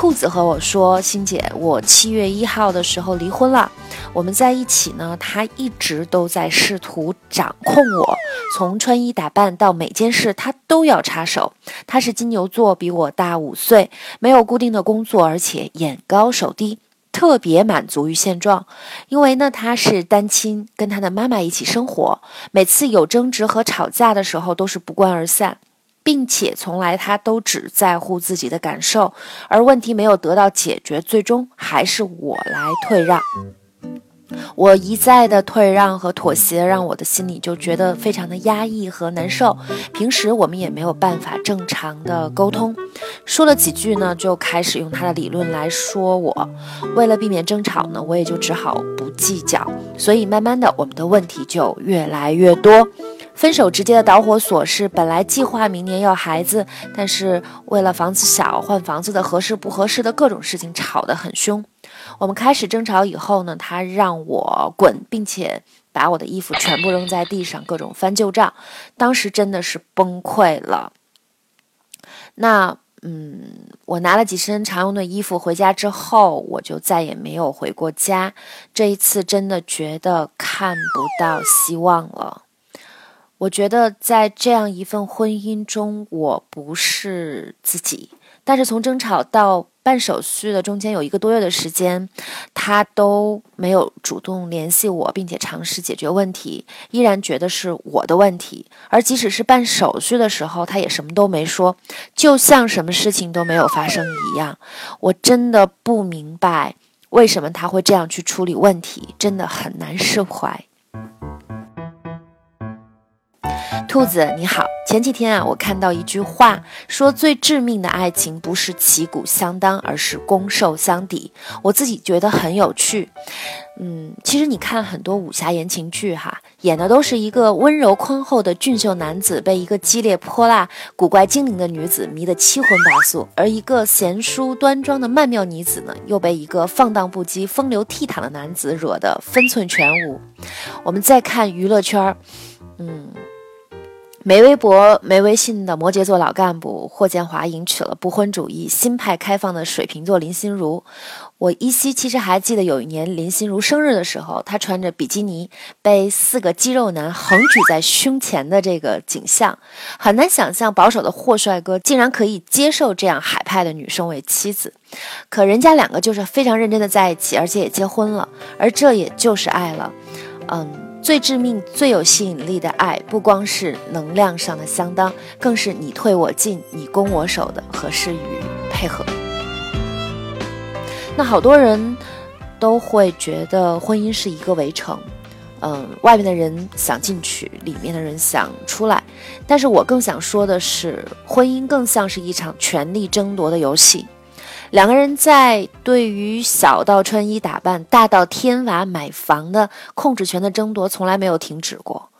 兔子和我说，欣姐，我七月一号的时候离婚了。我们在一起呢，他一直都在试图掌控我，从穿衣打扮到每件事，他都要插手。他是金牛座，比我大五岁，没有固定的工作，而且眼高手低，特别满足于现状。因为呢，他是单亲，跟他的妈妈一起生活，每次有争执和吵架的时候都是不欢而散，并且从来他都只在乎自己的感受，而问题没有得到解决，最终还是我来退让。我一再的退让和妥协，让我的心里就觉得非常的压抑和难受。平时我们也没有办法正常的沟通，说了几句呢，就开始用他的理论来说我。为了避免争吵呢，我也就只好不计较。所以慢慢的，我们的问题就越来越多。分手直接的导火索是，本来计划明年要孩子，但是为了房子小、换房子的合适不合适的各种事情吵得很凶。我们开始争吵以后呢，他让我滚，并且把我的衣服全部扔在地上，各种翻旧账。当时真的是崩溃了。那，嗯，我拿了几身常用的衣服回家之后，我就再也没有回过家。这一次真的觉得看不到希望了。我觉得在这样一份婚姻中，我不是自己。但是从争吵到办手续的中间有一个多月的时间，他都没有主动联系我，并且尝试解决问题，依然觉得是我的问题。而即使是办手续的时候，他也什么都没说，就像什么事情都没有发生一样。我真的不明白为什么他会这样去处理问题，真的很难释怀。兔子你好，前几天啊，我看到一句话，说最致命的爱情不是旗鼓相当，而是攻受相抵。我自己觉得很有趣。嗯，其实你看很多武侠言情剧，哈，演的都是一个温柔宽厚的俊秀男子被一个激烈泼辣、古怪精灵的女子迷得七荤八素，而一个贤淑端庄的曼妙女子呢，又被一个放荡不羁、风流倜傥的男子惹得分寸全无。我们再看娱乐圈儿，嗯。没微博、没微信的摩羯座老干部霍建华迎娶了不婚主义、新派开放的水瓶座林心如。我依稀其实还记得有一年林心如生日的时候，她穿着比基尼被四个肌肉男横举在胸前的这个景象，很难想象保守的霍帅哥竟然可以接受这样海派的女生为妻子。可人家两个就是非常认真的在一起，而且也结婚了，而这也就是爱了。嗯。最致命、最有吸引力的爱，不光是能量上的相当，更是你退我进、你攻我守的合适与配合。那好多人都会觉得婚姻是一个围城，嗯，外面的人想进去，里面的人想出来。但是我更想说的是，婚姻更像是一场权力争夺的游戏。两个人在对于小到穿衣打扮，大到添娃买房的控制权的争夺，从来没有停止过。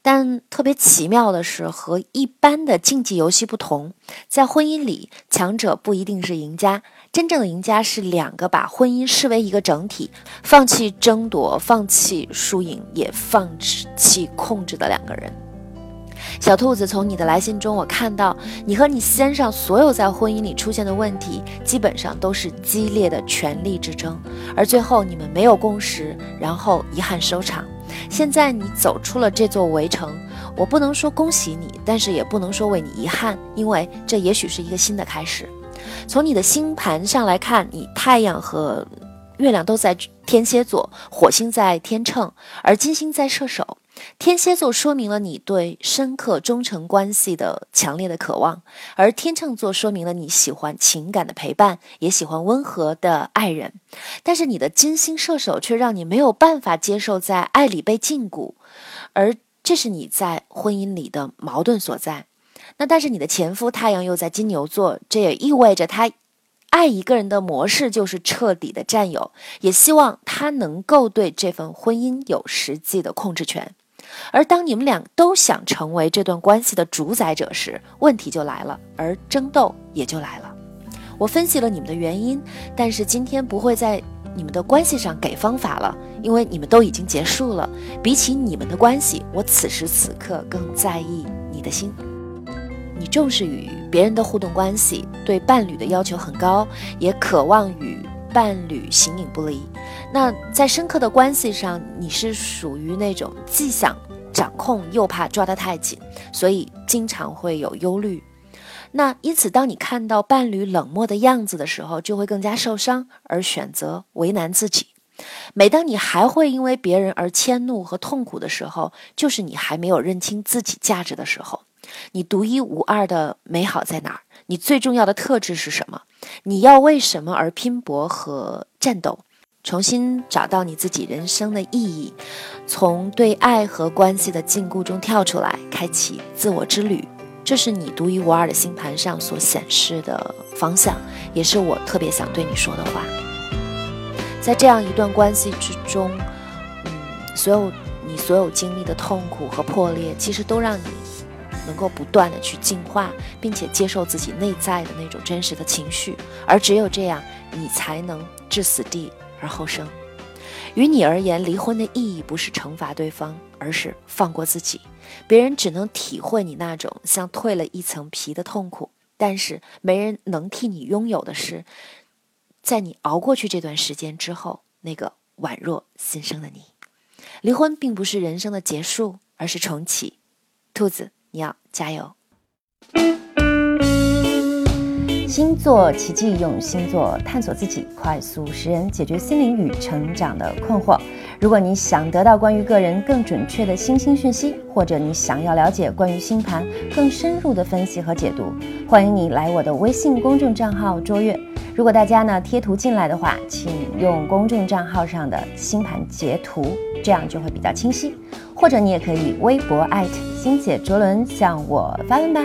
但特别奇妙的是，和一般的竞技游戏不同，在婚姻里，强者不一定是赢家，真正的赢家是两个把婚姻视为一个整体，放弃争夺，放弃输赢，也放弃控制的两个人。小兔子，从你的来信中，我看到你和你先生所有在婚姻里出现的问题，基本上都是激烈的权力之争，而最后你们没有共识，然后遗憾收场。现在你走出了这座围城，我不能说恭喜你，但是也不能说为你遗憾，因为这也许是一个新的开始。从你的星盘上来看，你太阳和月亮都在天蝎座，火星在天秤，而金星在射手。天蝎座说明了你对深刻忠诚关系的强烈的渴望，而天秤座说明了你喜欢情感的陪伴，也喜欢温和的爱人。但是你的金星射手却让你没有办法接受在爱里被禁锢，而这是你在婚姻里的矛盾所在。那但是你的前夫太阳又在金牛座，这也意味着他。爱一个人的模式就是彻底的占有，也希望他能够对这份婚姻有实际的控制权。而当你们俩都想成为这段关系的主宰者时，问题就来了，而争斗也就来了。我分析了你们的原因，但是今天不会在你们的关系上给方法了，因为你们都已经结束了。比起你们的关系，我此时此刻更在意你的心。你重视与别人的互动关系，对伴侣的要求很高，也渴望与伴侣形影不离。那在深刻的关系上，你是属于那种既想掌控又怕抓得太紧，所以经常会有忧虑。那因此，当你看到伴侣冷漠的样子的时候，就会更加受伤，而选择为难自己。每当你还会因为别人而迁怒和痛苦的时候，就是你还没有认清自己价值的时候。你独一无二的美好在哪儿？你最重要的特质是什么？你要为什么而拼搏和战斗？重新找到你自己人生的意义，从对爱和关系的禁锢中跳出来，开启自我之旅。这是你独一无二的星盘上所显示的方向，也是我特别想对你说的话。在这样一段关系之中，嗯，所有你所有经历的痛苦和破裂，其实都让你。能够不断的去进化，并且接受自己内在的那种真实的情绪，而只有这样，你才能置死地而后生。于你而言，离婚的意义不是惩罚对方，而是放过自己。别人只能体会你那种像蜕了一层皮的痛苦，但是没人能替你拥有的是，在你熬过去这段时间之后，那个宛若新生的你。离婚并不是人生的结束，而是重启。兔子。你要加油！星座奇迹，用星座探索自己，快速识人，解决心灵与成长的困惑。如果你想得到关于个人更准确的星星讯息，或者你想要了解关于星盘更深入的分析和解读，欢迎你来我的微信公众账号卓越。如果大家呢贴图进来的话，请用公众账号上的星盘截图，这样就会比较清晰。或者你也可以微博艾特星姐卓伦向我发问吧。